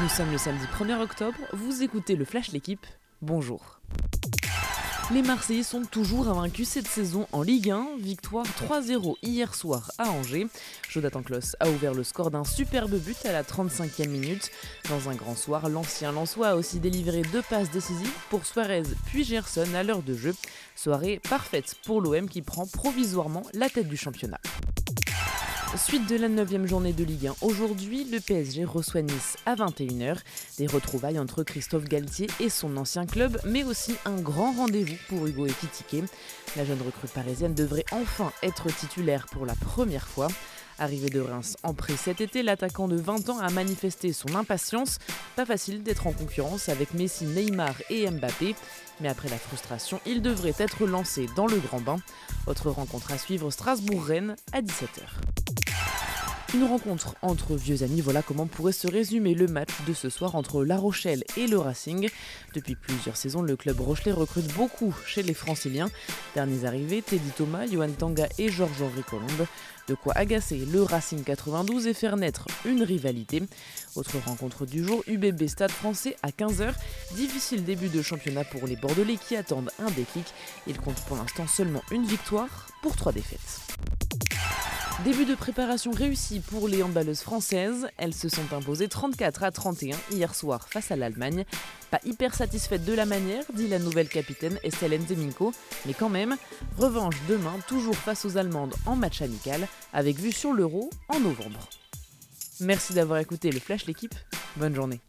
Nous sommes le samedi 1er octobre, vous écoutez le Flash L'équipe, bonjour. Les Marseillais sont toujours invaincus cette saison en Ligue 1. Victoire 3-0 hier soir à Angers. Jonathan Kloss a ouvert le score d'un superbe but à la 35e minute. Dans un grand soir, l'ancien Lançois a aussi délivré deux passes décisives pour Suarez puis Gerson à l'heure de jeu. Soirée parfaite pour l'OM qui prend provisoirement la tête du championnat. Suite de la 9 journée de Ligue 1. Aujourd'hui, le PSG reçoit Nice à 21h. Des retrouvailles entre Christophe Galtier et son ancien club, mais aussi un grand rendez-vous pour Hugo Ekitike. La jeune recrue parisienne devrait enfin être titulaire pour la première fois. Arrivé de Reims en pré cet été, l'attaquant de 20 ans a manifesté son impatience. Pas facile d'être en concurrence avec Messi, Neymar et Mbappé. Mais après la frustration, il devrait être lancé dans le grand bain. Autre rencontre à suivre Strasbourg-Rennes à 17h. Une rencontre entre vieux amis, voilà comment pourrait se résumer le match de ce soir entre La Rochelle et le Racing. Depuis plusieurs saisons, le club rochelais recrute beaucoup chez les franciliens. Derniers arrivés, Teddy Thomas, Johan Tanga et Georges-Henri Colombe. De quoi agacer le Racing 92 et faire naître une rivalité. Autre rencontre du jour, UBB Stade français à 15h. Difficile début de championnat pour les Bordelais qui attendent un déclic. Ils comptent pour l'instant seulement une victoire pour trois défaites. Début de préparation réussi pour les handballeuses françaises. Elles se sont imposées 34 à 31 hier soir face à l'Allemagne. Pas hyper satisfaite de la manière, dit la nouvelle capitaine Estelle Nzeminko, mais quand même, revanche demain toujours face aux Allemandes en match amical, avec vue sur l'Euro en novembre. Merci d'avoir écouté le Flash l'équipe. Bonne journée.